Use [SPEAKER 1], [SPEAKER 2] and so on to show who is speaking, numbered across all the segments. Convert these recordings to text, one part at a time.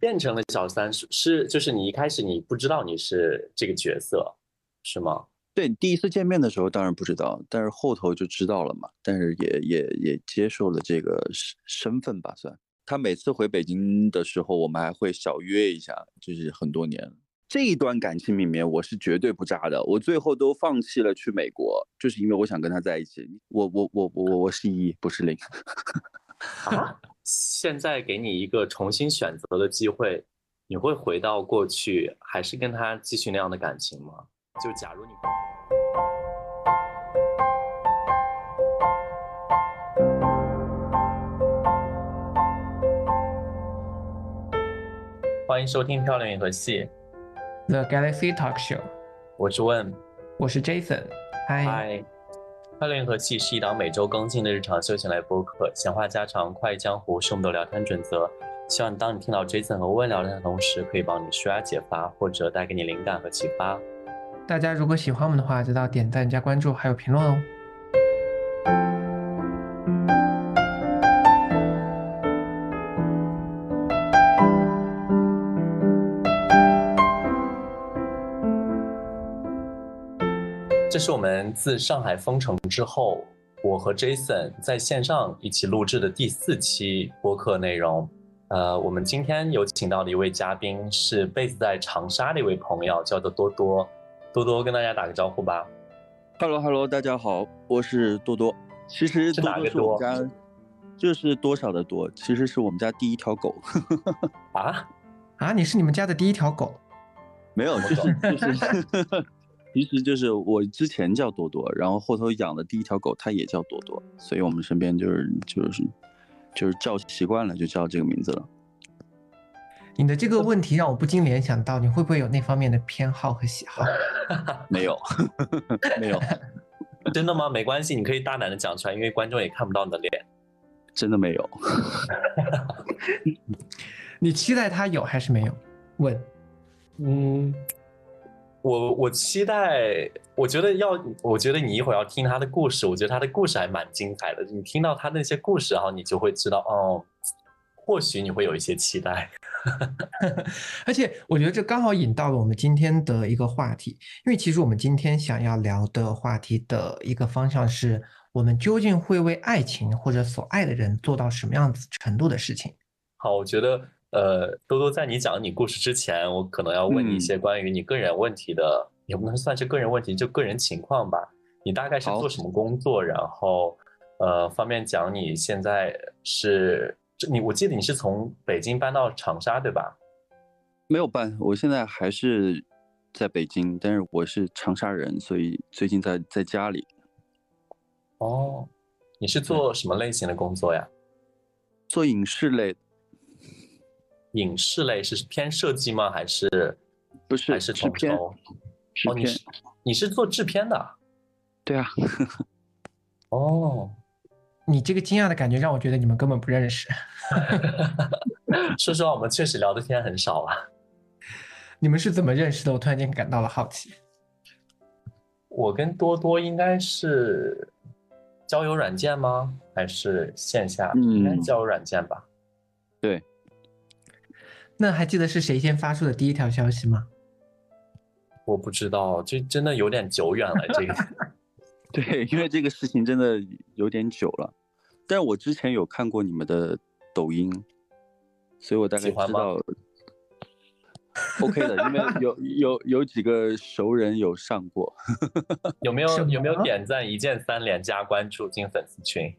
[SPEAKER 1] 变成了小三是是就是你一开始你不知道你是这个角色是吗？
[SPEAKER 2] 对，第一次见面的时候当然不知道，但是后头就知道了嘛。但是也也也接受了这个身身份吧，算。他每次回北京的时候，我们还会小约一下，就是很多年。这一段感情里面，我是绝对不渣的。我最后都放弃了去美国，就是因为我想跟他在一起。我我我我我我是一，不是零。
[SPEAKER 1] 啊！现在给你一个重新选择的机会，你会回到过去，还是跟他继续那样的感情吗？就假如你。欢迎收听《漂亮银河系》。
[SPEAKER 3] The Galaxy Talk Show，
[SPEAKER 1] 我是问，
[SPEAKER 3] 我是 Jason，
[SPEAKER 1] 嗨。快乐银河系是一档每周更新的日常休闲类播客，闲话家常、快意江湖是我们的聊天准则。希望当你听到 Jason 和问聊天的同时，可以帮你舒压解乏，或者带给你灵感和启发。
[SPEAKER 3] 大家如果喜欢我们的话，记得点赞、加关注，还有评论哦。
[SPEAKER 1] 是我们自上海封城之后，我和 Jason 在线上一起录制的第四期播客内容。呃，我们今天有请到的一位嘉宾是 base 在长沙的一位朋友，叫做多多。多多跟大家打个招呼吧。
[SPEAKER 2] Hello Hello，大家好，我是多多。其实多多是我们家，就是多少的多，其实是我们家第一条狗。
[SPEAKER 1] 啊
[SPEAKER 3] 啊，你是你们家的第一条狗？
[SPEAKER 2] 没有，就是就是。其实就是我之前叫多多，然后后头养的第一条狗它也叫多多，所以我们身边就是就是就是叫习惯了，就叫这个名字了。
[SPEAKER 3] 你的这个问题让我不禁联想到，你会不会有那方面的偏好和喜好？
[SPEAKER 2] 没有，没有，
[SPEAKER 1] 真的吗？没关系，你可以大胆的讲出来，因为观众也看不到你的脸。
[SPEAKER 2] 真的没有。
[SPEAKER 3] 你期待他有还是没有？问。
[SPEAKER 1] 嗯。我我期待，我觉得要，我觉得你一会儿要听他的故事，我觉得他的故事还蛮精彩的。你听到他那些故事，然后你就会知道，哦，或许你会有一些期待。
[SPEAKER 3] 而且我觉得这刚好引到了我们今天的一个话题，因为其实我们今天想要聊的话题的一个方向是，我们究竟会为爱情或者所爱的人做到什么样子程度的事情？
[SPEAKER 1] 好，我觉得。呃，多多，在你讲你故事之前，我可能要问你一些关于你个人问题的，也不能算是个人问题，就个人情况吧。你大概是做什么工作？然后，呃，方便讲你现在是你？我记得你是从北京搬到长沙，对吧？
[SPEAKER 2] 没有搬，我现在还是在北京，但是我是长沙人，所以最近在在家里。
[SPEAKER 1] 哦，你是做什么类型的工作呀？
[SPEAKER 2] 做影视类。
[SPEAKER 1] 影视类是偏设计吗？还是
[SPEAKER 2] 不是？
[SPEAKER 1] 还是
[SPEAKER 2] 制片？哦，
[SPEAKER 1] 你是你是做制片的？
[SPEAKER 2] 对啊。
[SPEAKER 1] 哦，
[SPEAKER 3] 你这个惊讶的感觉让我觉得你们根本不认识。
[SPEAKER 1] 说实话，我们确实聊的天很少啊。
[SPEAKER 3] 你们是怎么认识的？我突然间感到了好奇。
[SPEAKER 1] 我跟多多应该是交友软件吗？还是线下？应该交友软件吧。
[SPEAKER 2] 对。
[SPEAKER 3] 那还记得是谁先发出的第一条消息吗？
[SPEAKER 1] 我不知道，这真的有点久远了。这个，
[SPEAKER 2] 对，因为这个事情真的有点久了。但是我之前有看过你们的抖音，所以我大概知道。OK 的，因为有有有几个熟人有上过。
[SPEAKER 1] 有没有有没有点赞一键三连加关注进粉丝群？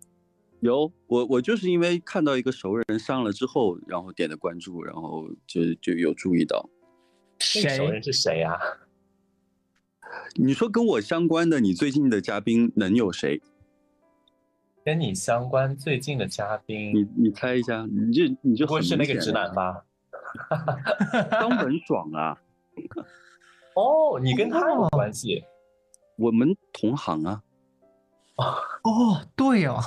[SPEAKER 2] 有我，我就是因为看到一个熟人上了之后，然后点的关注，然后就就有注意到。
[SPEAKER 1] 谁熟人是谁啊？
[SPEAKER 2] 你说跟我相关的，你最近的嘉宾能有谁？
[SPEAKER 1] 跟你相关最近的嘉宾，
[SPEAKER 2] 你你猜一下，你就你就
[SPEAKER 1] 不会是那个直男吧？
[SPEAKER 2] 张本爽啊！
[SPEAKER 1] 哦，你跟他有关系？
[SPEAKER 2] 我们同行啊。
[SPEAKER 3] 哦，对哦。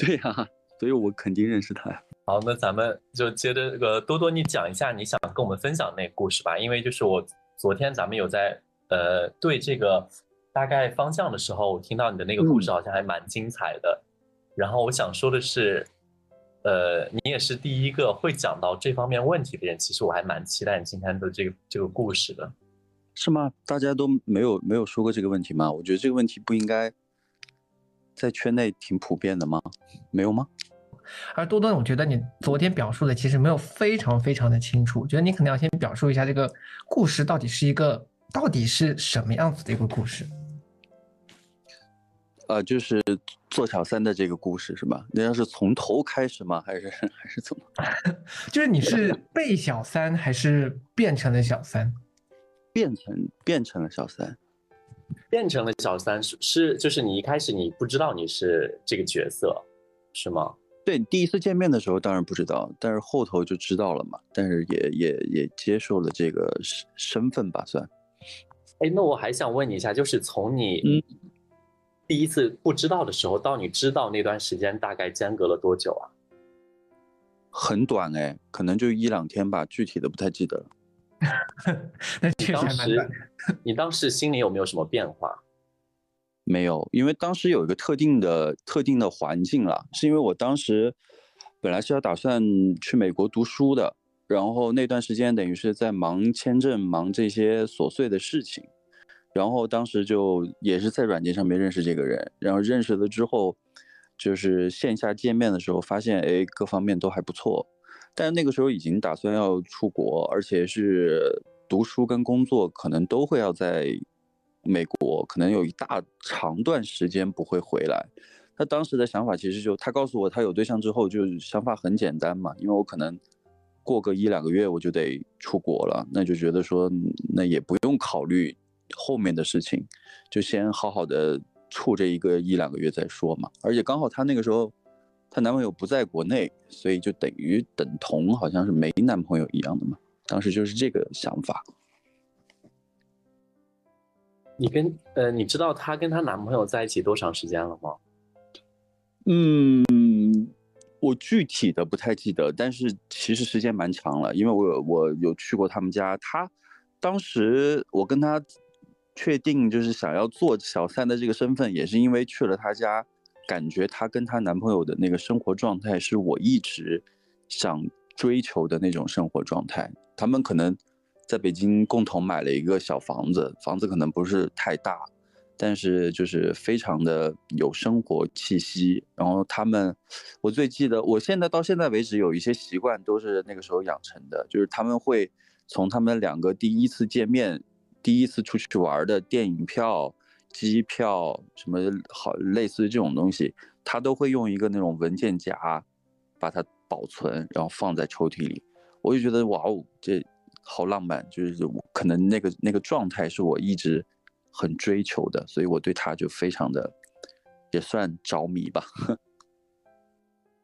[SPEAKER 2] 对呀，所以我肯定认识他呀。
[SPEAKER 1] 好，那咱们就接着这个多多，你讲一下你想跟我们分享那个故事吧。因为就是我昨天咱们有在呃对这个大概方向的时候，我听到你的那个故事好像还蛮精彩的。然后我想说的是，呃，你也是第一个会讲到这方面问题的人。其实我还蛮期待你今天的这个这个故事的。
[SPEAKER 2] 是吗？大家都没有没有说过这个问题吗？我觉得这个问题不应该在圈内挺普遍的吗？没有吗？
[SPEAKER 3] 而多多，我觉得你昨天表述的其实没有非常非常的清楚。我觉得你可能要先表述一下这个故事到底是一个到底是什么样子的一个故事。
[SPEAKER 2] 呃，就是做小三的这个故事是吧？那要是从头开始吗？还是还是怎么？
[SPEAKER 3] 就是你是被小三还是变成了小三？
[SPEAKER 2] 变成变成了小三，
[SPEAKER 1] 变成了小三是是就是你一开始你不知道你是这个角色是吗？
[SPEAKER 2] 对，第一次见面的时候当然不知道，但是后头就知道了嘛。但是也也也接受了这个身身份吧，算。
[SPEAKER 1] 哎，那我还想问你一下，就是从你第一次不知道的时候到你知道那段时间，大概间隔了多久啊？
[SPEAKER 2] 很短哎，可能就一两天吧，具体的不太记得了。
[SPEAKER 3] 那确实
[SPEAKER 1] 当时，你当时心里有没有什么变化？
[SPEAKER 2] 没有，因为当时有一个特定的特定的环境了，是因为我当时本来是要打算去美国读书的，然后那段时间等于是在忙签证、忙这些琐碎的事情，然后当时就也是在软件上面认识这个人，然后认识了之后，就是线下见面的时候发现，哎，各方面都还不错。但那个时候已经打算要出国，而且是读书跟工作可能都会要在美国，可能有一大长段时间不会回来。他当时的想法其实就，他告诉我他有对象之后，就想法很简单嘛，因为我可能过个一两个月我就得出国了，那就觉得说那也不用考虑后面的事情，就先好好的处这一个一两个月再说嘛。而且刚好他那个时候。她男朋友不在国内，所以就等于等同好像是没男朋友一样的嘛。当时就是这个想法。
[SPEAKER 1] 你跟呃，你知道她跟她男朋友在一起多长时间了吗？
[SPEAKER 2] 嗯，我具体的不太记得，但是其实时间蛮长了，因为我有我有去过他们家。她当时我跟她确定就是想要做小三的这个身份，也是因为去了她家。感觉她跟她男朋友的那个生活状态是我一直想追求的那种生活状态。他们可能在北京共同买了一个小房子，房子可能不是太大，但是就是非常的有生活气息。然后他们，我最记得，我现在到现在为止有一些习惯都是那个时候养成的，就是他们会从他们两个第一次见面、第一次出去玩的电影票。机票什么好，类似于这种东西，他都会用一个那种文件夹把它保存，然后放在抽屉里。我就觉得哇哦，这好浪漫，就是我可能那个那个状态是我一直很追求的，所以我对他就非常的也算着迷吧。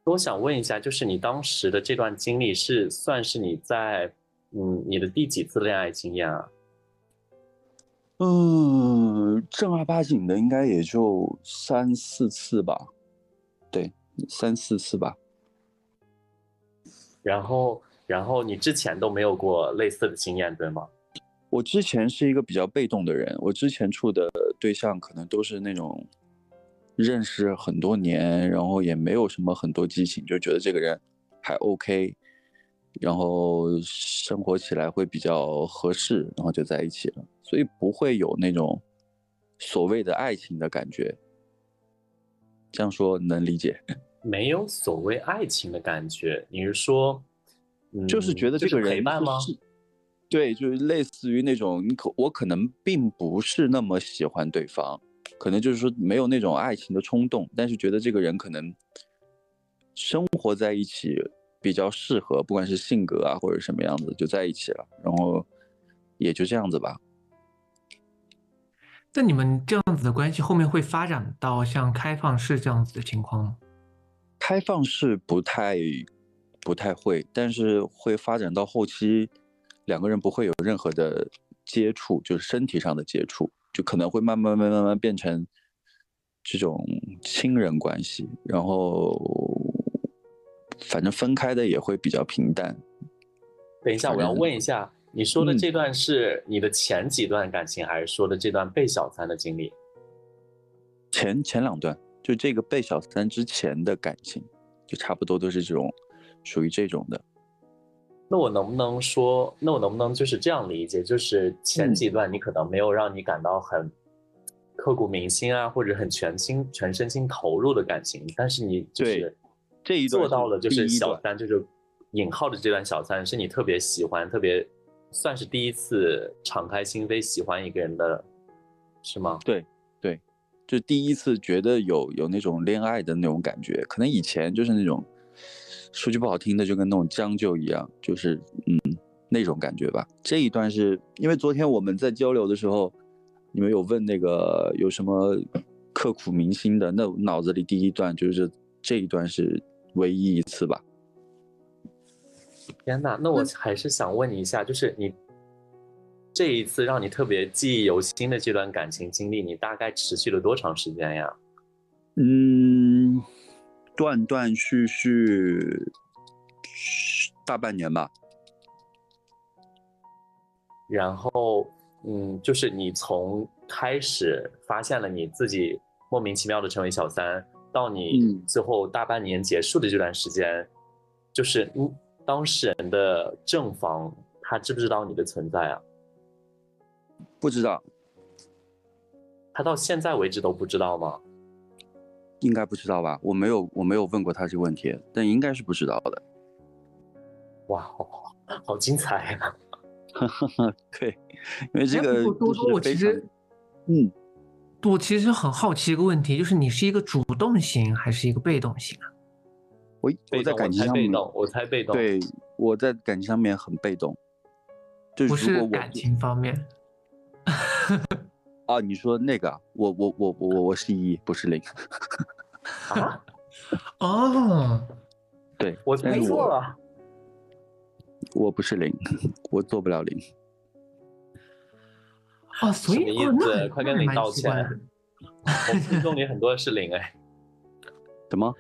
[SPEAKER 1] 我想问一下，就是你当时的这段经历是算是你在嗯你的第几次恋爱经验啊？
[SPEAKER 2] 嗯，正儿八经的应该也就三四次吧，对，三四次吧。
[SPEAKER 1] 然后，然后你之前都没有过类似的经验，对吗？
[SPEAKER 2] 我之前是一个比较被动的人，我之前处的对象可能都是那种认识很多年，然后也没有什么很多激情，就觉得这个人还 OK。然后生活起来会比较合适，然后就在一起了，所以不会有那种所谓的爱情的感觉。这样说能理解？
[SPEAKER 1] 没有所谓爱情的感觉，你是说，
[SPEAKER 2] 就是觉得这个人
[SPEAKER 1] 陪伴吗？
[SPEAKER 2] 对，就是类似于那种你可我可能并不是那么喜欢对方，可能就是说没有那种爱情的冲动，但是觉得这个人可能生活在一起。比较适合，不管是性格啊或者什么样子，就在一起了，然后也就这样子吧。
[SPEAKER 3] 那你们这样子的关系后面会发展到像开放式这样子的情况吗？
[SPEAKER 2] 开放式不太不太会，但是会发展到后期，两个人不会有任何的接触，就是身体上的接触，就可能会慢慢慢慢慢变成这种亲人关系，然后。反正分开的也会比较平淡。
[SPEAKER 1] 等一下，我要问一下，你说的这段是你的前几段感情，还是说的这段被小三的经历？
[SPEAKER 2] 前前两段，就这个被小三之前的感情，就差不多都是这种属于这种的。
[SPEAKER 1] 那我能不能说，那我能不能就是这样理解，就是前几段你可能没有让你感到很刻骨铭心啊，或者很全心全身心投入的感情，但是你就是
[SPEAKER 2] 这一段
[SPEAKER 1] 做到了，就是小三，就是引号的这段小三，是你特别喜欢，特别算是第一次敞开心扉喜欢一个人的，是吗？
[SPEAKER 2] 对对，就第一次觉得有有那种恋爱的那种感觉，可能以前就是那种。说句不好听的，就跟那种将就一样，就是嗯那种感觉吧。这一段是因为昨天我们在交流的时候，你们有问那个有什么刻骨铭心的，那脑子里第一段就是这一段是唯一一次吧。
[SPEAKER 1] 天哪，那我还是想问你一下，就是你这一次让你特别记忆犹新的这段感情经历，你大概持续了多长时间呀？
[SPEAKER 2] 嗯。断断续续大半年吧，
[SPEAKER 1] 然后，嗯，就是你从开始发现了你自己莫名其妙的成为小三，到你最后大半年结束的这段时间，就是嗯，当事人的正房他知不知道你的存在啊？
[SPEAKER 2] 不知道，
[SPEAKER 1] 他到现在为止都不知道吗？
[SPEAKER 2] 应该不知道吧？我没有，我没有问过他这个问题，但应该是不知道的。
[SPEAKER 1] 哇，好，好精彩呀！
[SPEAKER 2] 对，因为这个
[SPEAKER 3] 多多，我其实，
[SPEAKER 2] 嗯，
[SPEAKER 3] 我其实很好奇一个问题，就是你是一个主动型还是一个被动型啊？
[SPEAKER 2] 我我在感情上面，
[SPEAKER 1] 我猜被动。
[SPEAKER 2] 对，我在感情上面很被动，就
[SPEAKER 3] 是感情方面。
[SPEAKER 2] 哦，你说那个，我我我我我我是一，不是零。
[SPEAKER 1] 啊？
[SPEAKER 3] 哦，
[SPEAKER 2] 对，
[SPEAKER 1] 我没错了。
[SPEAKER 2] 我不是零，我做不了零。
[SPEAKER 3] 哦，所以
[SPEAKER 1] 意思？快跟零道歉。我们听众里很多是零哎。
[SPEAKER 2] 什么？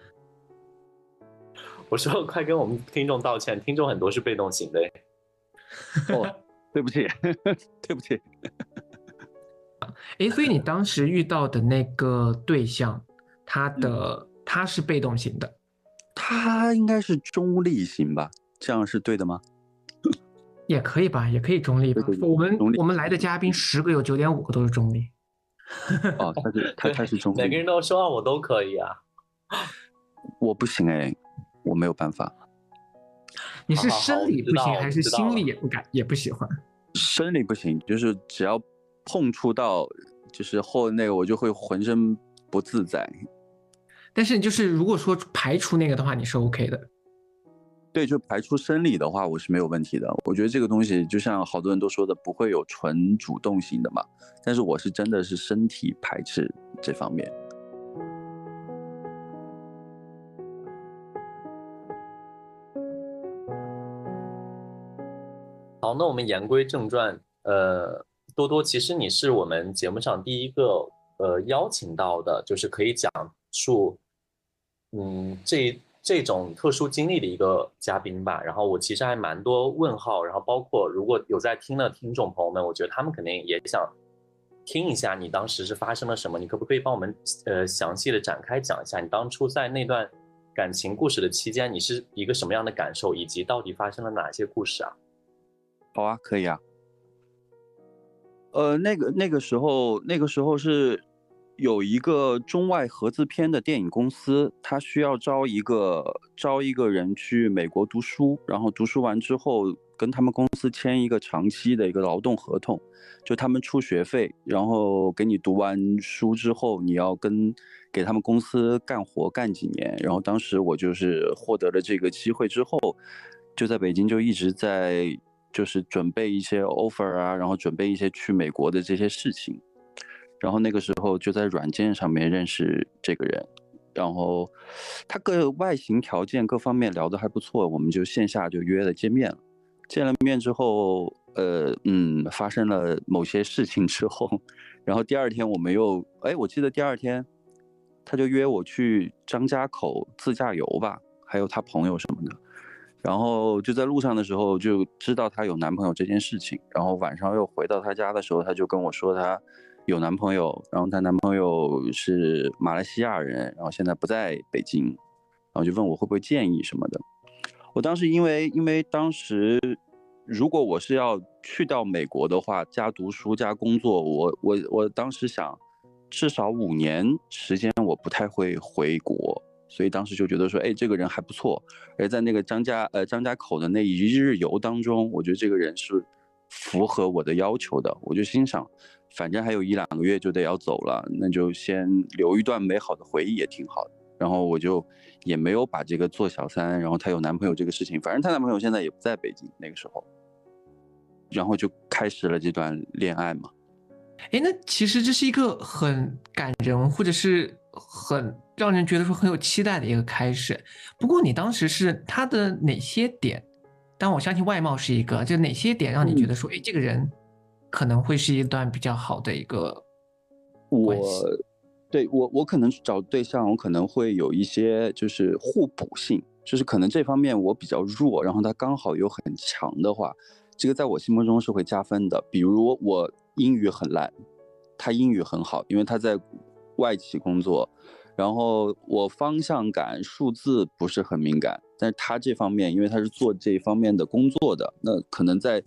[SPEAKER 1] 我说快跟我们听众道歉，听众很多是被动型的。
[SPEAKER 2] 哦，对不起，对不起。
[SPEAKER 3] 哎，所以你当时遇到的那个对象，他的他是被动型的，
[SPEAKER 2] 他应该是中立型吧？这样是对的吗？
[SPEAKER 3] 也可以吧，也可以中立吧。我们我们来的嘉宾十个有九点五个都是中立。
[SPEAKER 2] 哦，他是 他他是中立。
[SPEAKER 1] 每个人都说话，我都可以啊。
[SPEAKER 2] 我不行哎，我没有办法。
[SPEAKER 3] 你是生理不行，还是心理也不敢也不喜欢？
[SPEAKER 2] 生理不行，就是只要。碰触到就是后那个，我就会浑身不自在。
[SPEAKER 3] 但是就是如果说排除那个的话，你是 OK 的。
[SPEAKER 2] 对，就排除生理的话，我是没有问题的。我觉得这个东西就像好多人都说的，不会有纯主动性的嘛。但是我是真的是身体排斥这方面。
[SPEAKER 1] 好，那我们言归正传，呃。多多，其实你是我们节目上第一个呃邀请到的，就是可以讲述嗯这这种特殊经历的一个嘉宾吧。然后我其实还蛮多问号，然后包括如果有在听的听众朋友们，我觉得他们肯定也想听一下你当时是发生了什么。你可不可以帮我们呃详细的展开讲一下你当初在那段感情故事的期间，你是一个什么样的感受，以及到底发生了哪些故事啊？
[SPEAKER 2] 好啊，可以啊。呃，那个那个时候，那个时候是有一个中外合资片的电影公司，他需要招一个招一个人去美国读书，然后读书完之后跟他们公司签一个长期的一个劳动合同，就他们出学费，然后给你读完书之后，你要跟给他们公司干活干几年。然后当时我就是获得了这个机会之后，就在北京就一直在。就是准备一些 offer 啊，然后准备一些去美国的这些事情，然后那个时候就在软件上面认识这个人，然后他各外形条件各方面聊得还不错，我们就线下就约了见面了。见了面之后，呃，嗯，发生了某些事情之后，然后第二天我们又，哎，我记得第二天他就约我去张家口自驾游吧，还有他朋友什么的。然后就在路上的时候就知道她有男朋友这件事情，然后晚上又回到她家的时候，她就跟我说她有男朋友，然后她男朋友是马来西亚人，然后现在不在北京，然后就问我会不会建议什么的。我当时因为因为当时如果我是要去到美国的话，加读书加工作，我我我当时想至少五年时间我不太会回国，所以当时就觉得说，哎，这个人还不错。而在那个张家呃张家口的那一日游当中，我觉得这个人是符合我的要求的，我就心想。反正还有一两个月就得要走了，那就先留一段美好的回忆也挺好的。然后我就也没有把这个做小三，然后她有男朋友这个事情，反正她男朋友现在也不在北京那个时候，然后就开始了这段恋爱嘛。
[SPEAKER 3] 哎，那其实这是一个很感人，或者是很让人觉得说很有期待的一个开始。不过你当时是他的哪些点？但我相信外貌是一个，就哪些点让你觉得说，哎，这个人。可能会是一段比较好的一个
[SPEAKER 2] 我对我我可能找对象，我可能会有一些就是互补性，就是可能这方面我比较弱，然后他刚好又很强的话，这个在我心目中是会加分的。比如我英语很烂，他英语很好，因为他在外企工作，然后我方向感、数字不是很敏感，但是他这方面，因为他是做这方面的工作的，那可能在。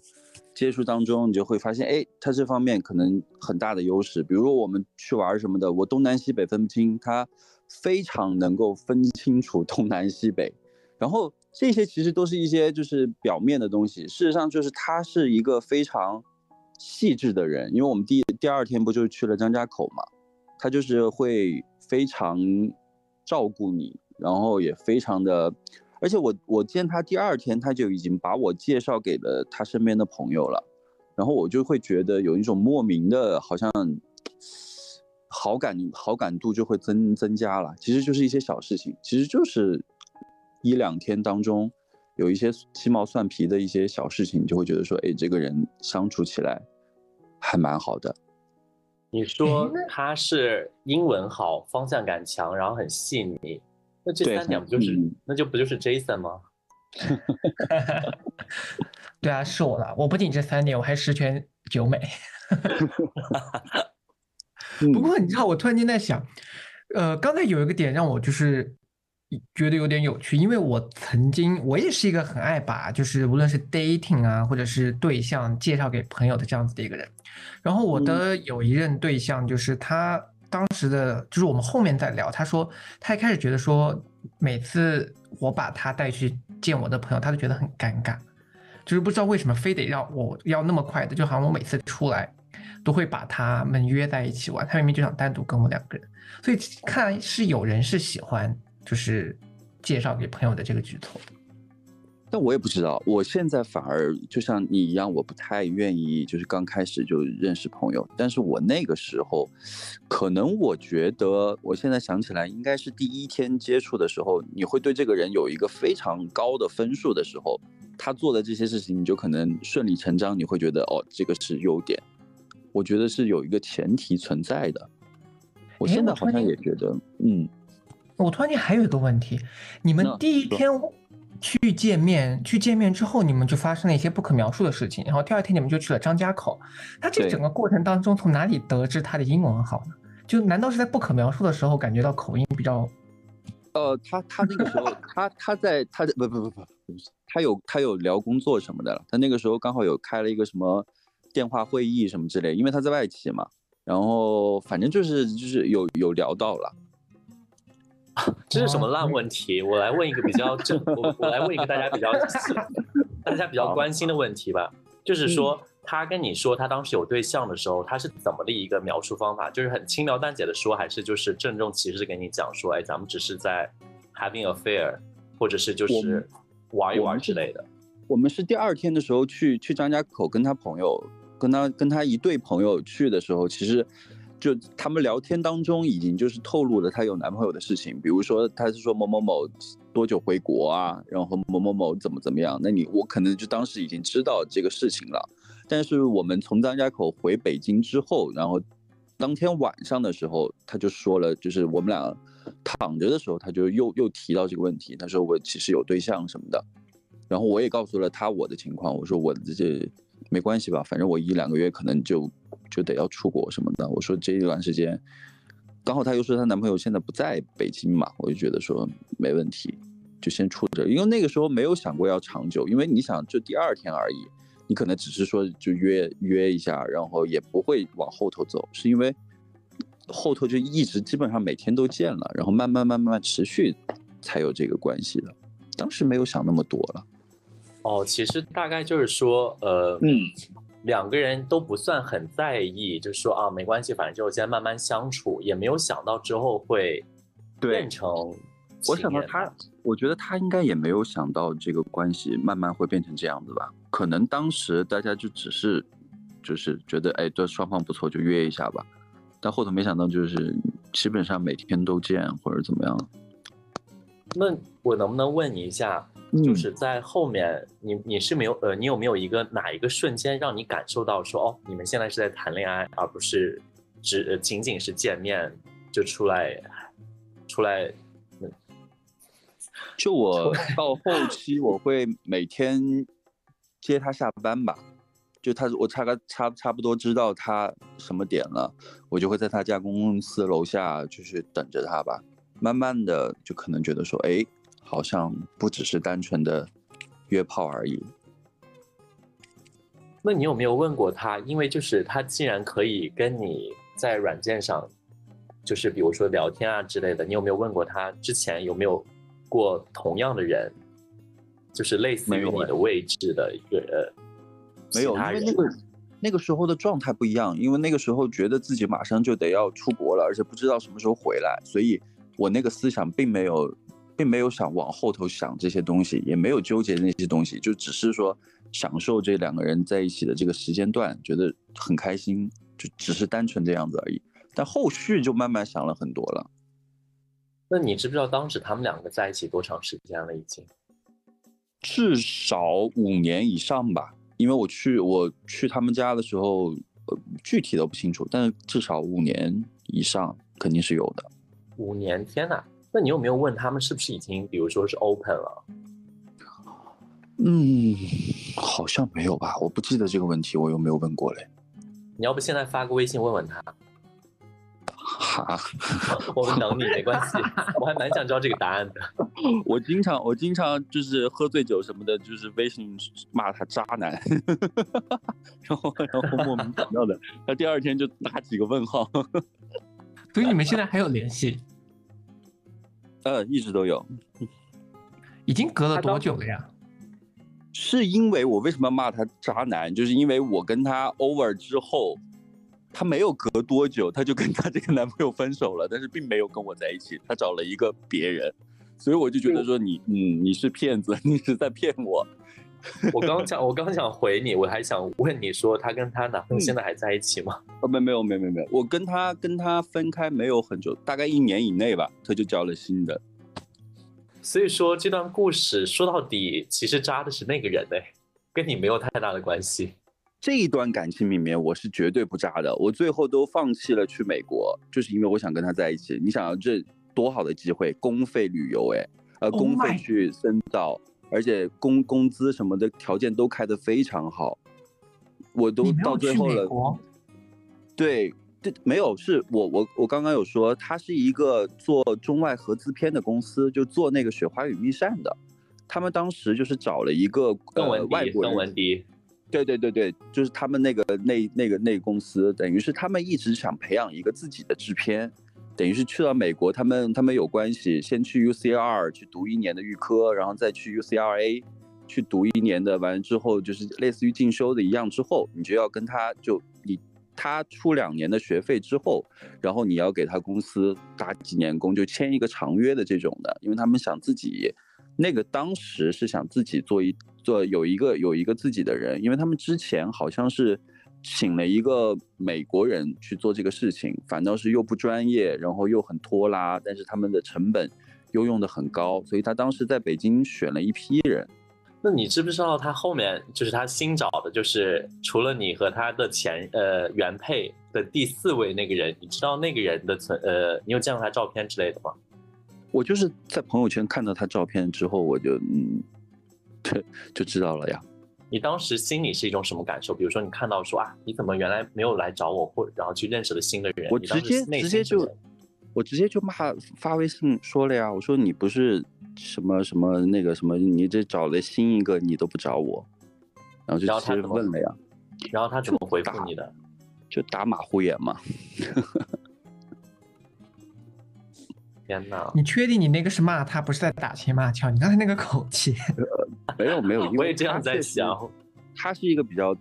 [SPEAKER 2] 接触当中，你就会发现，哎，他这方面可能很大的优势。比如说我们去玩什么的，我东南西北分不清，他非常能够分清楚东南西北。然后这些其实都是一些就是表面的东西，事实上就是他是一个非常细致的人。因为我们第第二天不就去了张家口嘛，他就是会非常照顾你，然后也非常的。而且我我见他第二天，他就已经把我介绍给了他身边的朋友了，然后我就会觉得有一种莫名的，好像好感好感度就会增增加了。其实就是一些小事情，其实就是一两天当中有一些鸡毛蒜皮的一些小事情，你就会觉得说，哎，这个人相处起来还蛮好的。
[SPEAKER 1] 你说他是英文好，方向感强，然后很细腻。那这三点不就是，那就不就是 Jason 吗？
[SPEAKER 3] 对啊，是我了。我不仅这三点，我还十全九美。不过你知道，我突然间在想，呃，刚才有一个点让我就是觉得有点有趣，因为我曾经我也是一个很爱把就是无论是 dating 啊，或者是对象介绍给朋友的这样子的一个人。然后我的有一任对象就是他。当时的就是我们后面在聊，他说他一开始觉得说每次我把他带去见我的朋友，他都觉得很尴尬，就是不知道为什么非得让我要那么快的，就好像我每次出来都会把他们约在一起玩，他明明就想单独跟我两个人，所以看来是有人是喜欢就是介绍给朋友的这个举措。
[SPEAKER 2] 但我也不知道，我现在反而就像你一样，我不太愿意，就是刚开始就认识朋友。但是我那个时候，可能我觉得，我现在想起来，应该是第一天接触的时候，你会对这个人有一个非常高的分数的时候，他做的这些事情，你就可能顺理成章，你会觉得哦，这个是优点。我觉得是有一个前提存在的。我现在好像也觉得，嗯。
[SPEAKER 3] 我突然间还有一个问题，你们第一天。去见面，去见面之后，你们就发生了一些不可描述的事情。然后第二天你们就去了张家口。他这整个过程当中，从哪里得知他的英文好呢？就难道是在不可描述的时候感觉到口音比较？
[SPEAKER 2] 呃，他他那个时候，他他在他在不不不不，他有他有聊工作什么的了。他那个时候刚好有开了一个什么电话会议什么之类，因为他在外企嘛。然后反正就是就是有有聊到了。
[SPEAKER 1] 这是什么烂问题？我来问一个比较正，我我来问一个大家比较大家比较关心的问题吧。就是说，他跟你说他当时有对象的时候，他是怎么的一个描述方法？就是很轻描淡写的说，还是就是郑重其事跟你讲说，哎，咱们只是在 having affair，或者是就是玩一玩之类的。
[SPEAKER 2] 我们是第二天的时候去去张家口跟他朋友，跟他跟他一对朋友去的时候，其实。就他们聊天当中已经就是透露了她有男朋友的事情，比如说她是说某某某多久回国啊，然后某某某怎么怎么样，那你我可能就当时已经知道这个事情了。但是我们从张家口回北京之后，然后当天晚上的时候，他就说了，就是我们俩躺着的时候，他就又又提到这个问题，他说我其实有对象什么的，然后我也告诉了他我的情况，我说我这没关系吧，反正我一两个月可能就。就得要出国什么的，我说这一段时间刚好她又说她男朋友现在不在北京嘛，我就觉得说没问题，就先处着。因为那个时候没有想过要长久，因为你想就第二天而已，你可能只是说就约约一下，然后也不会往后头走，是因为后头就一直基本上每天都见了，然后慢慢慢慢持续才有这个关系的。当时没有想那么多了。
[SPEAKER 1] 哦，其实大概就是说，呃，
[SPEAKER 2] 嗯，
[SPEAKER 1] 两个人都不算很在意，就是说啊，没关系，反正就先慢慢相处，也没有想到之后会变成。
[SPEAKER 2] 我想到他，我觉得他应该也没有想到这个关系慢慢会变成这样子吧？可能当时大家就只是，就是觉得哎，这双方不错，就约一下吧。但后头没想到，就是基本上每天都见或者怎么样。
[SPEAKER 1] 那我能不能问你一下？就是在后面，你你是没有呃，你有没有一个哪一个瞬间让你感受到说，哦，你们现在是在谈恋爱，而不是只仅仅是见面就出来出来？
[SPEAKER 2] 就我到后期，我会每天接他下班吧。就他，我差个差差不多知道他什么点了，我就会在他家公司楼下就是等着他吧。慢慢的，就可能觉得说，哎。好像不只是单纯的约炮而已。
[SPEAKER 1] 那你有没有问过他？因为就是他既然可以跟你在软件上，就是比如说聊天啊之类的，你有没有问过他之前有没有过同样的人，就是类似于你的位置的一个人？
[SPEAKER 2] 没有，因为那个那个时候的状态不一样，因为那个时候觉得自己马上就得要出国了，而且不知道什么时候回来，所以我那个思想并没有。并没有想往后头想这些东西，也没有纠结那些东西，就只是说享受这两个人在一起的这个时间段，觉得很开心，就只是单纯这样子而已。但后续就慢慢想了很多了。
[SPEAKER 1] 那你知不知道当时他们两个在一起多长时间了？已经
[SPEAKER 2] 至少五年以上吧。因为我去我去他们家的时候，呃，具体的不清楚，但是至少五年以上肯定是有的。
[SPEAKER 1] 五年，天哪！那你有没有问他们是不是已经，比如说是 open 了？
[SPEAKER 2] 嗯，好像没有吧，我不记得这个问题，我有没有问过嘞？
[SPEAKER 1] 你要不现在发个微信问问他？
[SPEAKER 2] 哈，
[SPEAKER 1] 我们等你没关系，我还蛮想知道这个答案的。
[SPEAKER 2] 我经常我经常就是喝醉酒什么的，就是微信骂他渣男，然后然后莫名其妙的，他第二天就打几个问号。
[SPEAKER 3] 所以你们现在还有联系？
[SPEAKER 2] 呃，一直都有，
[SPEAKER 3] 已经隔了多久了呀？
[SPEAKER 2] 是因为我为什么要骂他渣男？就是因为我跟他 over 之后，他没有隔多久，他就跟他这个男朋友分手了，但是并没有跟我在一起，他找了一个别人，所以我就觉得说你，嗯，你是骗子，你是在骗我。
[SPEAKER 1] 我刚想，我刚想回你，我还想问你说，他跟他男朋友现在还在一起吗？
[SPEAKER 2] 哦，没没有没没没有，我跟他跟他分开没有很久，大概一年以内吧，他就交了新的。
[SPEAKER 1] 所以说这段故事说到底，其实渣的是那个人嘞，跟你没有太大的关系。
[SPEAKER 2] 这一段感情里面，我是绝对不渣的，我最后都放弃了去美国，就是因为我想跟他在一起。你想要这多好的机会，公费旅游，哎，呃，公费去深造。而且工工资什么的条件都开得非常好，我都到最后了。对，对，没有，是我我我刚刚有说，他是一个做中外合资片的公司，就做那个《雪花与蜜扇》的。他们当时就是找了一个呃外国人，邓
[SPEAKER 1] 文迪。
[SPEAKER 2] 对对对对，就是他们那个那那个那公司，等于是他们一直想培养一个自己的制片。等于是去了美国，他们他们有关系，先去 U C R 去读一年的预科，然后再去 U C R A 去读一年的，完了之后就是类似于进修的一样，之后你就要跟他就你他出两年的学费之后，然后你要给他公司打几年工，就签一个长约的这种的，因为他们想自己那个当时是想自己做一做有一个有一个自己的人，因为他们之前好像是。请了一个美国人去做这个事情，反倒是又不专业，然后又很拖拉，但是他们的成本又用的很高，所以他当时在北京选了一批人。
[SPEAKER 1] 那你知不知道他后面就是他新找的，就是除了你和他的前呃原配的第四位那个人，你知道那个人的存呃，你有见过他照片之类的吗？
[SPEAKER 2] 我就是在朋友圈看到他照片之后，我就嗯，就 就知道了呀。
[SPEAKER 1] 你当时心里是一种什么感受？比如说，你看到说啊，你怎么原来没有来找我，或然后去认识了新的人？
[SPEAKER 2] 我直接直接就我直接就骂发微信说了呀，我说你不是什么什么那个什么，你这找了新一个你都不找我，然后就直接问了呀。
[SPEAKER 1] 然后他怎么回复你的？
[SPEAKER 2] 就打马虎眼嘛。
[SPEAKER 1] 天哪！
[SPEAKER 3] 你确定你那个是骂他，不是在打情骂俏？你刚才那个口气，
[SPEAKER 2] 没有没有，
[SPEAKER 1] 我也这样在想。
[SPEAKER 2] 他是一个比较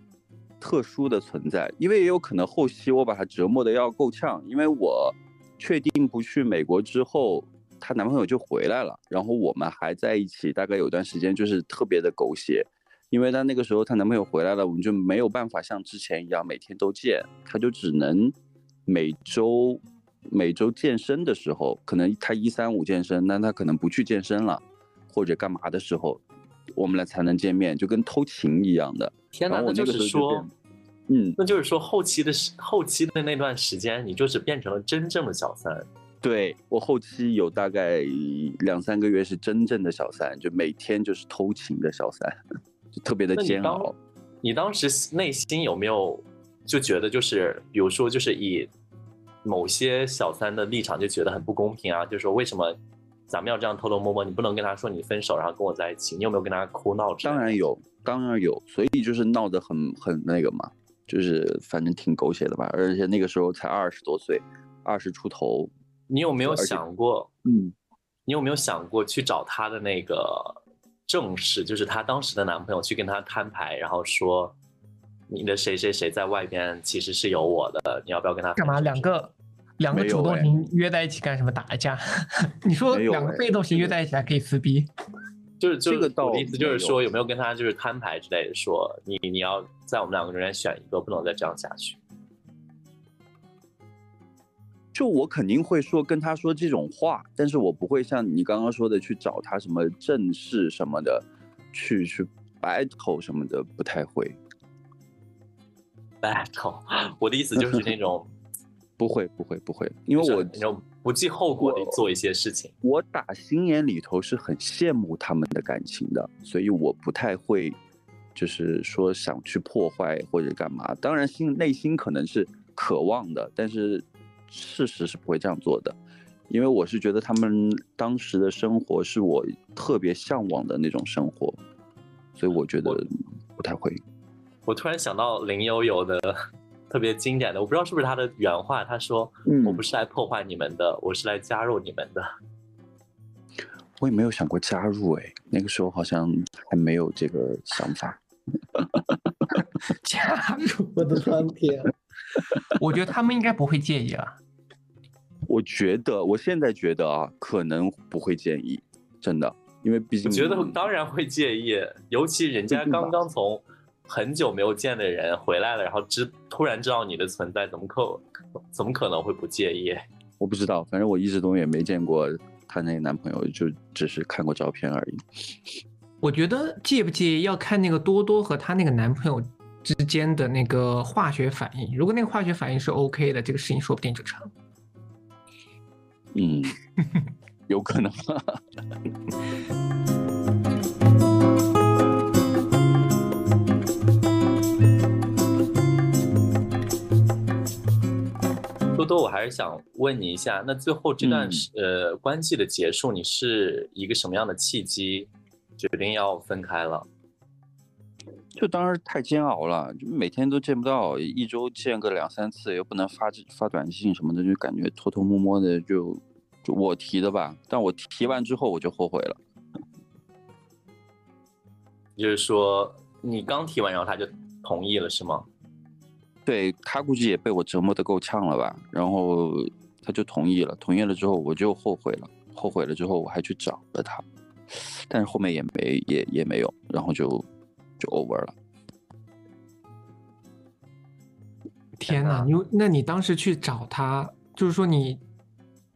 [SPEAKER 2] 特殊的存在，因为也有可能后期我把他折磨的要够呛，因为我确定不去美国之后，她男朋友就回来了，然后我们还在一起，大概有段时间就是特别的狗血，因为她那个时候她男朋友回来了，我们就没有办法像之前一样每天都见，她就只能每周。每周健身的时候，可能他一三五健身，那他可能不去健身了，或者干嘛的时候，我们俩才能见面，就跟偷情一样的。
[SPEAKER 1] 天哪，那就是说，
[SPEAKER 2] 嗯，
[SPEAKER 1] 那就是说后期的时后期的那段时间，你就是变成了真正的小三。
[SPEAKER 2] 对我后期有大概两三个月是真正的小三，就每天就是偷情的小三，就特别的煎熬。
[SPEAKER 1] 你当时内心有没有就觉得就是，比如说就是以。某些小三的立场就觉得很不公平啊，就是说为什么咱们要这样偷偷摸摸？你不能跟他说你分手，然后跟我在一起。你有没有跟他哭闹？
[SPEAKER 2] 当然有，当然有，所以就是闹得很很那个嘛，就是反正挺狗血的吧。而且那个时候才二十多岁，二十出头。
[SPEAKER 1] 你有没有想过？
[SPEAKER 2] 嗯，
[SPEAKER 1] 你有没有想过去找他的那个正室，就是他当时的男朋友，去跟他摊牌，然后说？你的谁谁谁在外边其实是有我的，你要不要跟他
[SPEAKER 3] 干嘛？两个两个主动型约在一起干什么？打架？你说两个被动型约在一起还可以撕逼？
[SPEAKER 1] 就是这
[SPEAKER 2] 个
[SPEAKER 1] 我的意思就是说有没有跟他就是摊牌之类的，说你你要在我们两个中间选一个，不能再这样下去。
[SPEAKER 2] 就我肯定会说跟他说这种话，但是我不会像你刚刚说的去找他什么正事什么的，去去 battle 什么的，不太会。
[SPEAKER 1] battle，我的意思就是那种，
[SPEAKER 2] 不会不会不会，因为我
[SPEAKER 1] 那种不计后果的做一些事情。
[SPEAKER 2] 我打心眼里头是很羡慕他们的感情的，所以我不太会，就是说想去破坏或者干嘛。当然心内心可能是渴望的，但是事实是不会这样做的，因为我是觉得他们当时的生活是我特别向往的那种生活，所以我觉得不太会。
[SPEAKER 1] 我突然想到林悠悠的特别经典的，我不知道是不是他的原话。他说：“我不是来破坏你们的，我是来加入你们的。”
[SPEAKER 2] 我也没有想过加入，哎，那个时候好像还没有这个想法。
[SPEAKER 3] 加入我的专篇，我觉得他们应该不会介意啊。
[SPEAKER 2] 我觉得，我现在觉得啊，可能不会介意，真的，因为毕竟
[SPEAKER 1] 我觉得当然会介意，尤其人家刚刚从。很久没有见的人回来了，然后知突然知道你的存在，怎么可怎么可能会不介意？
[SPEAKER 2] 我不知道，反正我一直都也没见过她那个男朋友，就只是看过照片而已。
[SPEAKER 3] 我觉得介不介意要看那个多多和她那个男朋友之间的那个化学反应。如果那个化学反应是 OK 的，这个事情说不定就成。
[SPEAKER 2] 嗯，有可能。
[SPEAKER 1] 多多，我还是想问你一下，那最后这段是呃关系的结束，你是一个什么样的契机决定要分开了？
[SPEAKER 2] 就当时太煎熬了，就每天都见不到，一周见个两三次，又不能发发短信什么的，就感觉偷偷摸摸的，就就我提的吧。但我提完之后，我就后悔了。
[SPEAKER 1] 就是说，你刚提完，然后他就同意了，是吗？
[SPEAKER 2] 对他估计也被我折磨的够呛了吧，然后他就同意了。同意了之后，我就后悔了。后悔了之后，我还去找了他，但是后面也没也也没有，然后就就 over 了。
[SPEAKER 3] 天哪！你那你当时去找他，就是说你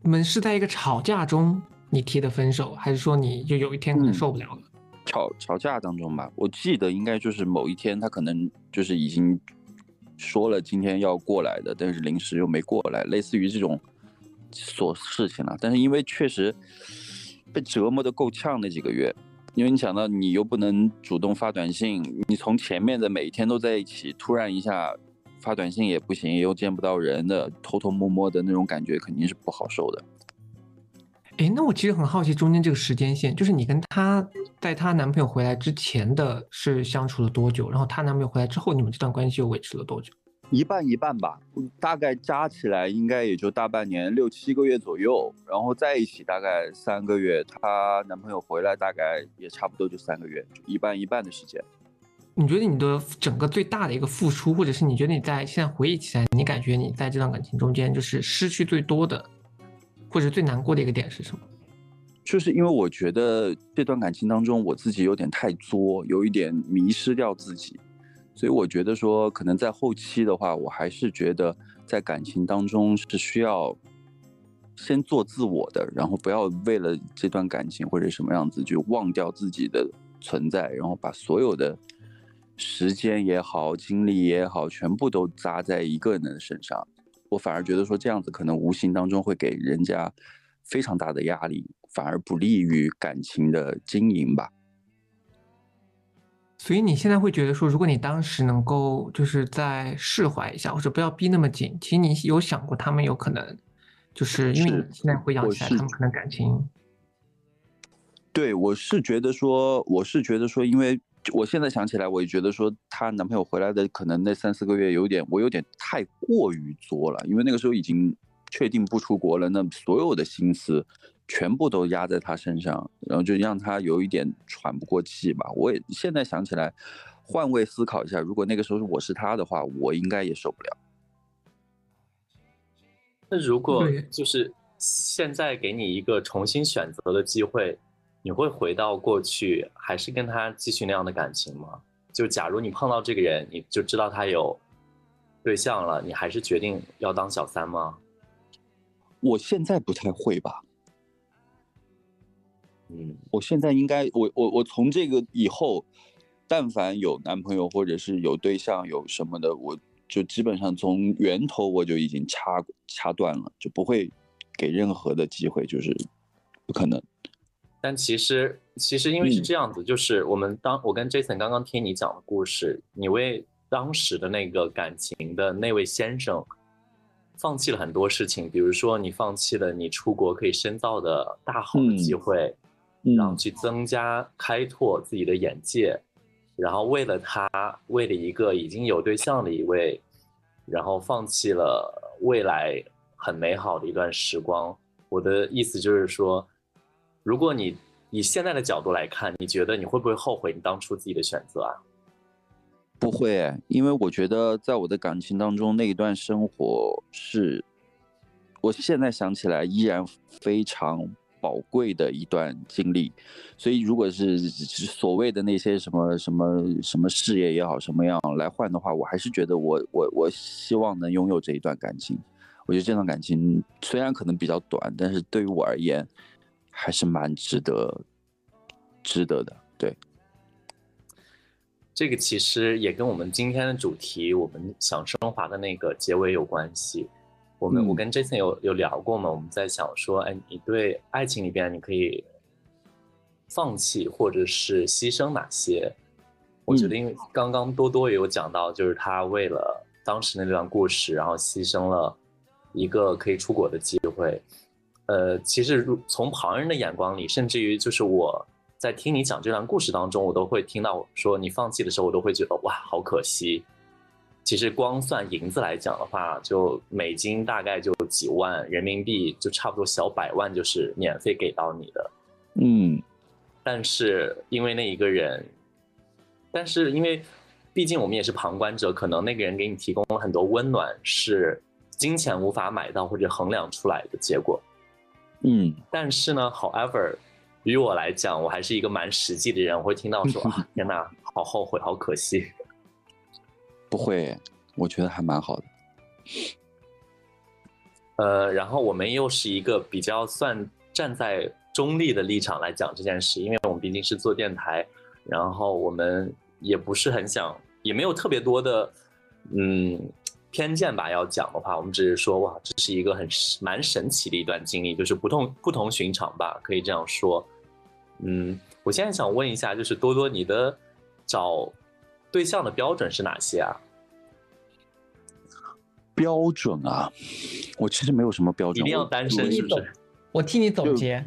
[SPEAKER 3] 们是在一个吵架中你提的分手，还是说你就有一天可能受不了了？
[SPEAKER 2] 吵吵架当中吧，我记得应该就是某一天，他可能就是已经。说了今天要过来的，但是临时又没过来，类似于这种琐事情了。但是因为确实被折磨的够呛那几个月，因为你想到你又不能主动发短信，你从前面的每一天都在一起，突然一下发短信也不行，又见不到人的，偷偷摸摸的那种感觉肯定是不好受的。
[SPEAKER 3] 哎，那我其实很好奇，中间这个时间线，就是你跟她在她男朋友回来之前的是相处了多久？然后她男朋友回来之后，你们这段关系又维持了多久？
[SPEAKER 2] 一半一半吧，大概加起来应该也就大半年，六七个月左右。然后在一起大概三个月，她男朋友回来大概也差不多就三个月，就一半一半的时间。
[SPEAKER 3] 你觉得你的整个最大的一个付出，或者是你觉得你在现在回忆起来，你感觉你在这段感情中间就是失去最多的？或者最难过的一个点是什么？
[SPEAKER 2] 就是因为我觉得这段感情当中，我自己有点太作，有一点迷失掉自己，所以我觉得说，可能在后期的话，我还是觉得在感情当中是需要先做自我的，然后不要为了这段感情或者什么样子就忘掉自己的存在，然后把所有的时间也好、精力也好，全部都砸在一个人的身上。我反而觉得说这样子可能无形当中会给人家非常大的压力，反而不利于感情的经营吧。
[SPEAKER 3] 所以你现在会觉得说，如果你当时能够就是再释怀一下，或者不要逼那么紧，其实你有想过他们有可能就是因为你现在回想起来，他们可能感情。
[SPEAKER 2] 对，我是觉得说，我是觉得说，因为。我现在想起来，我也觉得说她男朋友回来的可能那三四个月有点，我有点太过于作了，因为那个时候已经确定不出国了，那所有的心思全部都压在她身上，然后就让她有一点喘不过气吧。我也现在想起来，换位思考一下，如果那个时候我是她的话，我应该也受不了。
[SPEAKER 1] 那如果就是现在给你一个重新选择的机会？你会回到过去，还是跟他继续那样的感情吗？就假如你碰到这个人，你就知道他有对象了，你还是决定要当小三吗？
[SPEAKER 2] 我现在不太会吧。
[SPEAKER 1] 嗯，
[SPEAKER 2] 我现在应该，我我我从这个以后，但凡有男朋友或者是有对象有什么的，我就基本上从源头我就已经掐掐断了，就不会给任何的机会，就是不可能。
[SPEAKER 1] 但其实，其实因为是这样子，就是我们当我跟 Jason 刚刚听你讲的故事，你为当时的那个感情的那位先生放弃了很多事情，比如说你放弃了你出国可以深造的大好的机会，然后去增加开拓自己的眼界，然后为了他，为了一个已经有对象的一位，然后放弃了未来很美好的一段时光。我的意思就是说。如果你以现在的角度来看，你觉得你会不会后悔你当初自己的选择啊？
[SPEAKER 2] 不会，因为我觉得在我的感情当中那一段生活是，我现在想起来依然非常宝贵的一段经历。所以，如果是所谓的那些什么什么什么事业也好，什么样来换的话，我还是觉得我我我希望能拥有这一段感情。我觉得这段感情虽然可能比较短，但是对于我而言。还是蛮值得，值得的。对，
[SPEAKER 1] 这个其实也跟我们今天的主题，我们想升华的那个结尾有关系。我们我跟 Jason 有有聊过嘛？我们在想说，哎，你对爱情里边你可以放弃或者是牺牲哪些？我觉得，因为刚刚多多也有讲到，就是他为了当时那段故事，然后牺牲了一个可以出国的机会。呃，其实如从旁人的眼光里，甚至于就是我在听你讲这段故事当中，我都会听到说你放弃的时候，我都会觉得哇，好可惜。其实光算银子来讲的话，就美金大概就几万，人民币就差不多小百万，就是免费给到你的。
[SPEAKER 2] 嗯，
[SPEAKER 1] 但是因为那一个人，但是因为毕竟我们也是旁观者，可能那个人给你提供了很多温暖，是金钱无法买到或者衡量出来的结果。
[SPEAKER 2] 嗯，
[SPEAKER 1] 但是呢，however，于我来讲，我还是一个蛮实际的人，我会听到说 啊，天哪，好后悔，好可惜。
[SPEAKER 2] 不会，我觉得还蛮好的。
[SPEAKER 1] 呃，然后我们又是一个比较算站在中立的立场来讲这件事，因为我们毕竟是做电台，然后我们也不是很想，也没有特别多的，嗯。偏见吧，要讲的话，我们只是说，哇，这是一个很蛮神奇的一段经历，就是不同不同寻常吧，可以这样说。嗯，我现在想问一下，就是多多，你的找对象的标准是哪些啊？
[SPEAKER 2] 标准啊，我其实没有什么标准，
[SPEAKER 1] 一定要单身是不是？
[SPEAKER 3] 我替你总结，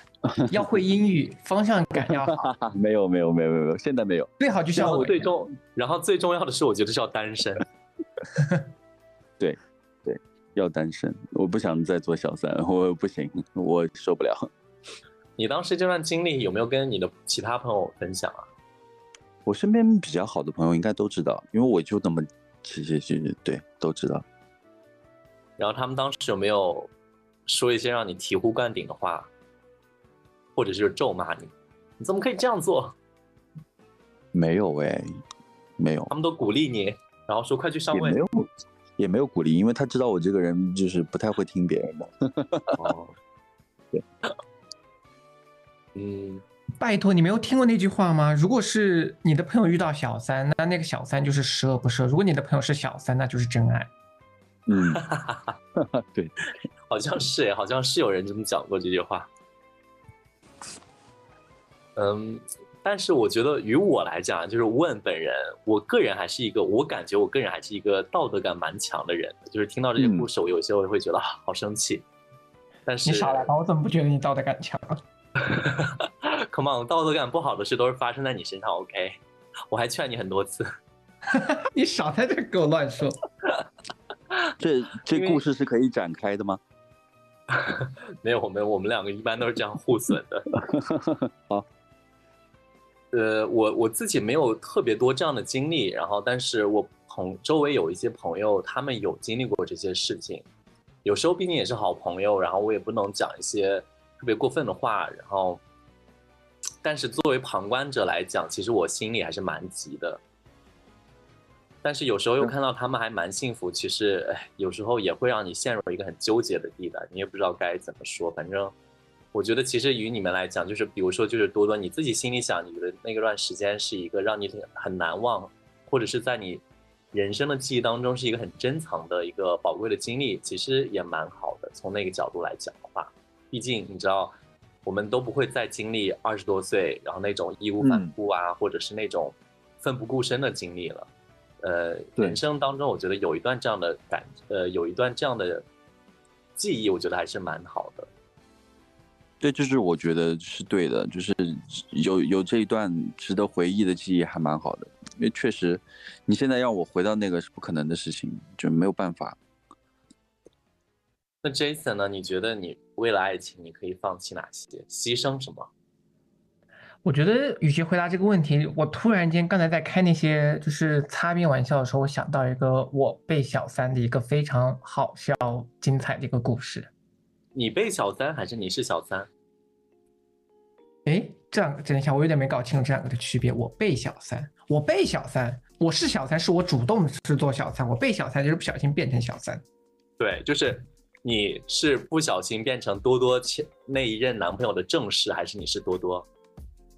[SPEAKER 3] 要会英语，方向感要好。
[SPEAKER 2] 没有没有没有没有，现在没有。
[SPEAKER 3] 最好就是要
[SPEAKER 1] 最重，然后最重要的是，我觉得是要单身。
[SPEAKER 2] 对对，要单身，我不想再做小三，我不行，我受不了。
[SPEAKER 1] 你当时这段经历有没有跟你的其他朋友分享啊？
[SPEAKER 2] 我身边比较好的朋友应该都知道，因为我就那么其实是对都知道。
[SPEAKER 1] 然后他们当时有没有说一些让你醍醐灌顶的话，或者是咒骂你？你怎么可以这样做？
[SPEAKER 2] 没有哎，没有。
[SPEAKER 1] 他们都鼓励你，然后说快去上位。
[SPEAKER 2] 也没有，也没有鼓励，因为他知道我这个人就是不太会听别人的。哦，对。
[SPEAKER 1] 嗯，
[SPEAKER 3] 拜托，你没有听过那句话吗？如果是你的朋友遇到小三，那那个小三就是十恶不赦；如果你的朋友是小三，那就是真爱。
[SPEAKER 2] 嗯，对，
[SPEAKER 1] 好像是哎，好像是有人这么讲过这句话。嗯，但是我觉得于我来讲，就是问本人，我个人还是一个，我感觉我个人还是一个道德感蛮强的人。就是听到这些故事，我有些我会觉得好生气。但是
[SPEAKER 3] 你少来吧，我怎么不觉得你道德感强？
[SPEAKER 1] Come on，道德感不好的事都是发生在你身上。OK，我还劝你很多次。
[SPEAKER 3] 你少在这给我乱说。
[SPEAKER 2] 这这故事是可以展开的吗？
[SPEAKER 1] 没有，我们我们两个一般都是这样互损的。
[SPEAKER 2] 好，
[SPEAKER 1] 呃，我我自己没有特别多这样的经历，然后，但是我朋周围有一些朋友，他们有经历过这些事情。有时候毕竟也是好朋友，然后我也不能讲一些。特别过分的话，然后，但是作为旁观者来讲，其实我心里还是蛮急的。但是有时候又看到他们还蛮幸福，其实有时候也会让你陷入一个很纠结的地带，你也不知道该怎么说。反正我觉得，其实与你们来讲，就是比如说，就是多多你自己心里想，你觉得那个段时间是一个让你很难忘，或者是在你人生的记忆当中是一个很珍藏的一个宝贵的经历，其实也蛮好的。从那个角度来讲的话。毕竟你知道，我们都不会再经历二十多岁，然后那种义无反顾啊，或者是那种奋不顾身的经历了。呃，人生当中，我觉得有一段这样的感，呃，有一段这样的记忆，我觉得还是蛮好的。
[SPEAKER 2] 对，就是我觉得是对的，就是有有这一段值得回忆的记忆，还蛮好的。因为确实，你现在让我回到那个是不可能的事情，就没有办法。
[SPEAKER 1] 那 Jason 呢？你觉得你为了爱情，你可以放弃哪些，牺牲什么？
[SPEAKER 3] 我觉得，与其回答这个问题，我突然间刚才在开那些就是擦边玩笑的时候，我想到一个我被小三的一个非常好笑、精彩的一个故事。
[SPEAKER 1] 你被小三还是你是小三？
[SPEAKER 3] 哎，这样等一下，我有点没搞清楚这两个的区别。我被小三，我被小三，我是小三，是我主动是做小三，我被小三就是不小心变成小三。
[SPEAKER 1] 对，就是。你是不小心变成多多前那一任男朋友的正室，还是你是多多？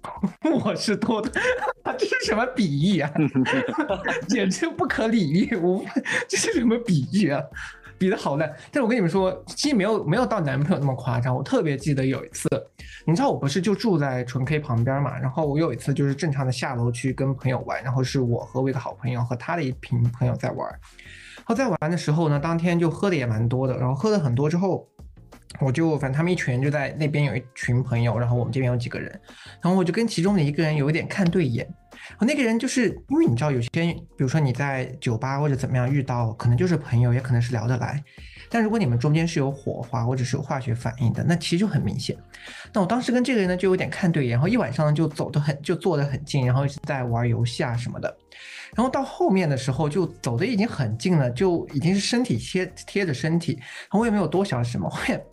[SPEAKER 3] 我是多多，这是什么比喻啊？简直不可理喻！我这是什么比喻啊？比的好烂！但是我跟你们说，其实没有没有到男朋友那么夸张。我特别记得有一次，你知道我不是就住在纯 K 旁边嘛？然后我有一次就是正常的下楼去跟朋友玩，然后是我和我一个好朋友和他的一群朋友在玩。后在玩的时候呢，当天就喝的也蛮多的，然后喝了很多之后，我就反正他们一群人就在那边有一群朋友，然后我们这边有几个人，然后我就跟其中的一个人有一点看对眼，那个人就是因为你知道有些，比如说你在酒吧或者怎么样遇到，可能就是朋友，也可能是聊得来。但如果你们中间是有火花或者是有化学反应的，那其实就很明显。那我当时跟这个人呢就有点看对眼，然后一晚上就走得很就坐得很近，然后一直在玩游戏啊什么的。然后到后面的时候就走的已经很近了，就已经是身体贴贴着身体。我也没有多想什么，后面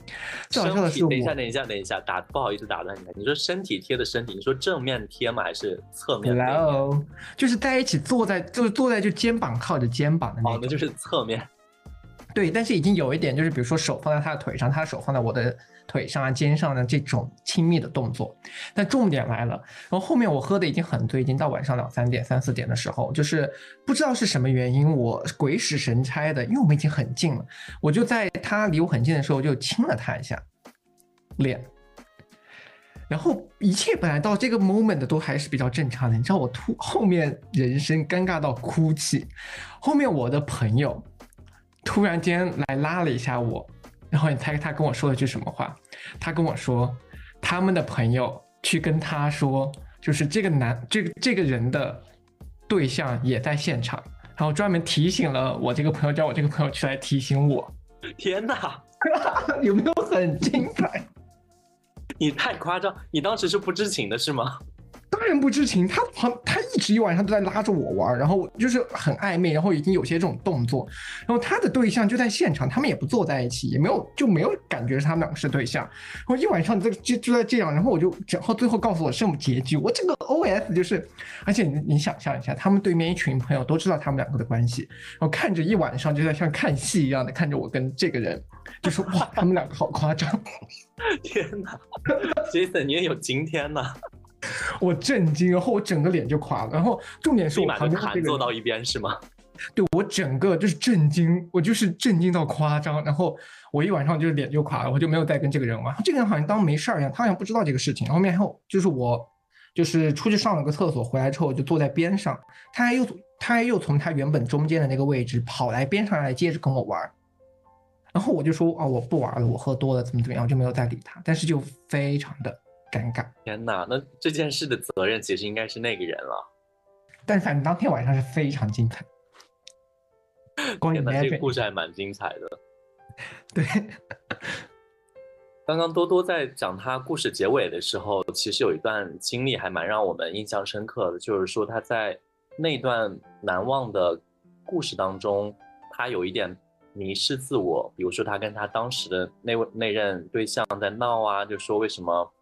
[SPEAKER 3] 最好笑的是，
[SPEAKER 1] 等一下等一下等一下打不好意思打断你，你说身体贴着身体，你说正面贴吗还是侧面？
[SPEAKER 3] 然后就是在一起坐在就是坐在就肩膀靠着肩膀的那种，
[SPEAKER 1] 那就是侧面。
[SPEAKER 3] 对，但是已经有一点，就是比如说手放在他的腿上，他的手放在我的腿上啊、肩上的这种亲密的动作。但重点来了，然后后面我喝的已经很醉，已经到晚上两三点、三四点的时候，就是不知道是什么原因，我鬼使神差的，因为我们已经很近了，我就在他离我很近的时候就亲了他一下脸。然后一切本来到这个 moment 都还是比较正常的，你知道我突后面人生尴尬到哭泣，后面我的朋友。突然间来拉了一下我，然后你猜他跟我说了句什么话？他跟我说，他们的朋友去跟他说，就是这个男这个这个人的对象也在现场，然后专门提醒了我这个朋友，叫我这个朋友去来提醒我。
[SPEAKER 1] 天哪，
[SPEAKER 3] 有没有很精彩？
[SPEAKER 1] 你太夸张，你当时是不知情的是吗？
[SPEAKER 3] 当然不知情，他他他一直一晚上都在拉着我玩，然后就是很暧昧，然后已经有些这种动作，然后他的对象就在现场，他们也不坐在一起，也没有就没有感觉是他们两个是对象，然后一晚上这就就在这样，然后我就然后最后告诉我什么结局，我这个 O S 就是，而且你你想象一下，他们对面一群朋友都知道他们两个的关系，然后看着一晚上就在像看戏一样的看着我跟这个人，就说哇，他们两个好夸张，
[SPEAKER 1] 天哪，Jason 你也有今天呢。
[SPEAKER 3] 我震惊，然后我整个脸就垮了。然后重点是我旁边这个
[SPEAKER 1] 坐到一边是吗？
[SPEAKER 3] 对我整个就是震惊，我就是震惊到夸张。然后我一晚上就是脸就垮了，我就没有再跟这个人玩。这个人好像当没事儿一样，他好像不知道这个事情。后面后就是我就是出去上了个厕所，回来之后就坐在边上，他还又他还又从他原本中间的那个位置跑来边上来接着跟我玩。然后我就说啊，我不玩了，我喝多了，怎么怎么样，我就没有再理他。但是就非常的。尴尬！
[SPEAKER 1] 天哪，那这件事的责任其实应该是那个人了。
[SPEAKER 3] 但反正当天晚上是非常精彩。
[SPEAKER 1] 天哪，这个故事还蛮精彩的。
[SPEAKER 3] 对。
[SPEAKER 1] 刚刚多多在讲他故事结尾的时候，其实有一段经历还蛮让我们印象深刻的，就是说他在那段难忘的故事当中，他有一点迷失自我。比如说他跟他当时的那位那任对象在闹啊，就说为什么。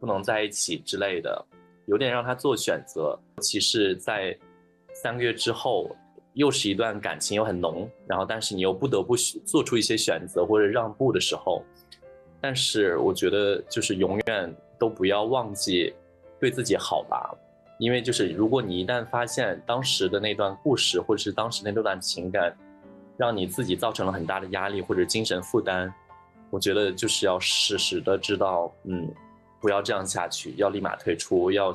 [SPEAKER 1] 不能在一起之类的，有点让他做选择。其是在三个月之后，又是一段感情又很浓，然后但是你又不得不做出一些选择或者让步的时候。但是我觉得就是永远都不要忘记对自己好吧，因为就是如果你一旦发现当时的那段故事或者是当时那段情感，让你自己造成了很大的压力或者精神负担，我觉得就是要适时的知道，嗯。不要这样下去，要立马退出，要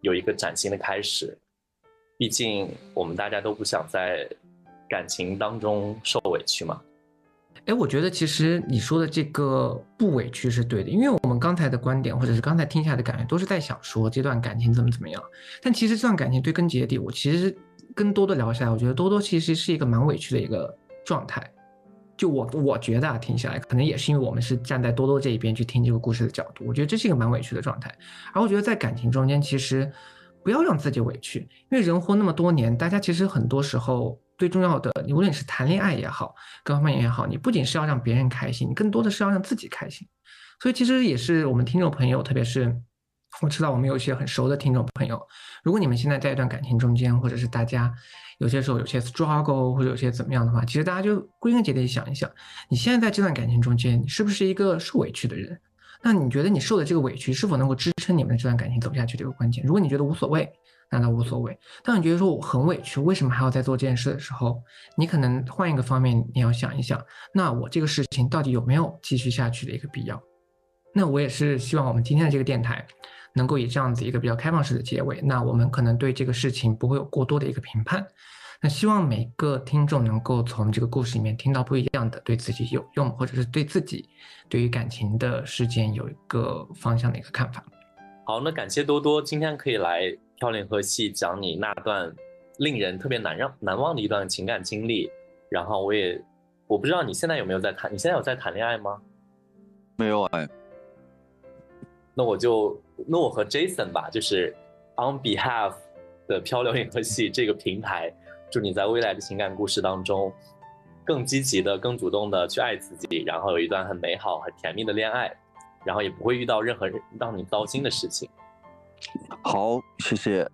[SPEAKER 1] 有一个崭新的开始。毕竟我们大家都不想在感情当中受委屈嘛。
[SPEAKER 3] 哎，我觉得其实你说的这个不委屈是对的，因为我们刚才的观点或者是刚才听下来的感觉都是在想说这段感情怎么怎么样。但其实这段感情归根结底，我其实跟多多聊下来，我觉得多多其实是一个蛮委屈的一个状态。就我我觉得啊，听下来可能也是因为我们是站在多多这一边去听这个故事的角度，我觉得这是一个蛮委屈的状态。而我觉得在感情中间，其实不要让自己委屈，因为人活那么多年，大家其实很多时候最重要的，无论是谈恋爱也好，各方面也好，你不仅是要让别人开心，你更多的是要让自己开心。所以其实也是我们听众朋友，特别是我知道我们有一些很熟的听众朋友，如果你们现在在一段感情中间，或者是大家。有些时候有些 struggle 或者有些怎么样的话，其实大家就归根结底想一想，你现在在这段感情中间，你是不是一个受委屈的人？那你觉得你受的这个委屈是否能够支撑你们的这段感情走下去？这个关键。如果你觉得无所谓，那倒无所谓。当你觉得说我很委屈，为什么还要再做这件事的时候，你可能换一个方面，你要想一想，那我这个事情到底有没有继续下去的一个必要？那我也是希望我们今天的这个电台能够以这样子一个比较开放式的结尾。那我们可能对这个事情不会有过多的一个评判。那希望每个听众能够从这个故事里面听到不一样的，对自己有用，或者是对自己对于感情的事件有一个方向的一个看法。
[SPEAKER 1] 好，那感谢多多今天可以来跳联合系讲你那段令人特别难让难忘的一段情感经历。然后我也我不知道你现在有没有在谈，你现在有在谈恋爱吗？
[SPEAKER 2] 没有哎。
[SPEAKER 1] 那我就那我和 Jason 吧，就是 On behalf 的漂流银河系这个平台，祝你在未来的情感故事当中，更积极的、更主动的去爱自己，然后有一段很美好、很甜蜜的恋爱，然后也不会遇到任何让你糟心的事情。
[SPEAKER 2] 好，谢谢。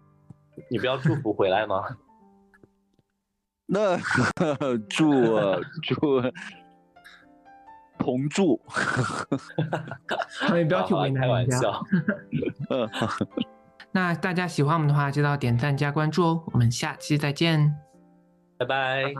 [SPEAKER 1] 你不要祝福回来吗？
[SPEAKER 2] 那 祝祝。同住，
[SPEAKER 3] 你不要去为难
[SPEAKER 1] 人家。
[SPEAKER 3] 那大家喜欢我们的话，记得点赞加关注哦。我们下期再见，
[SPEAKER 1] 拜拜。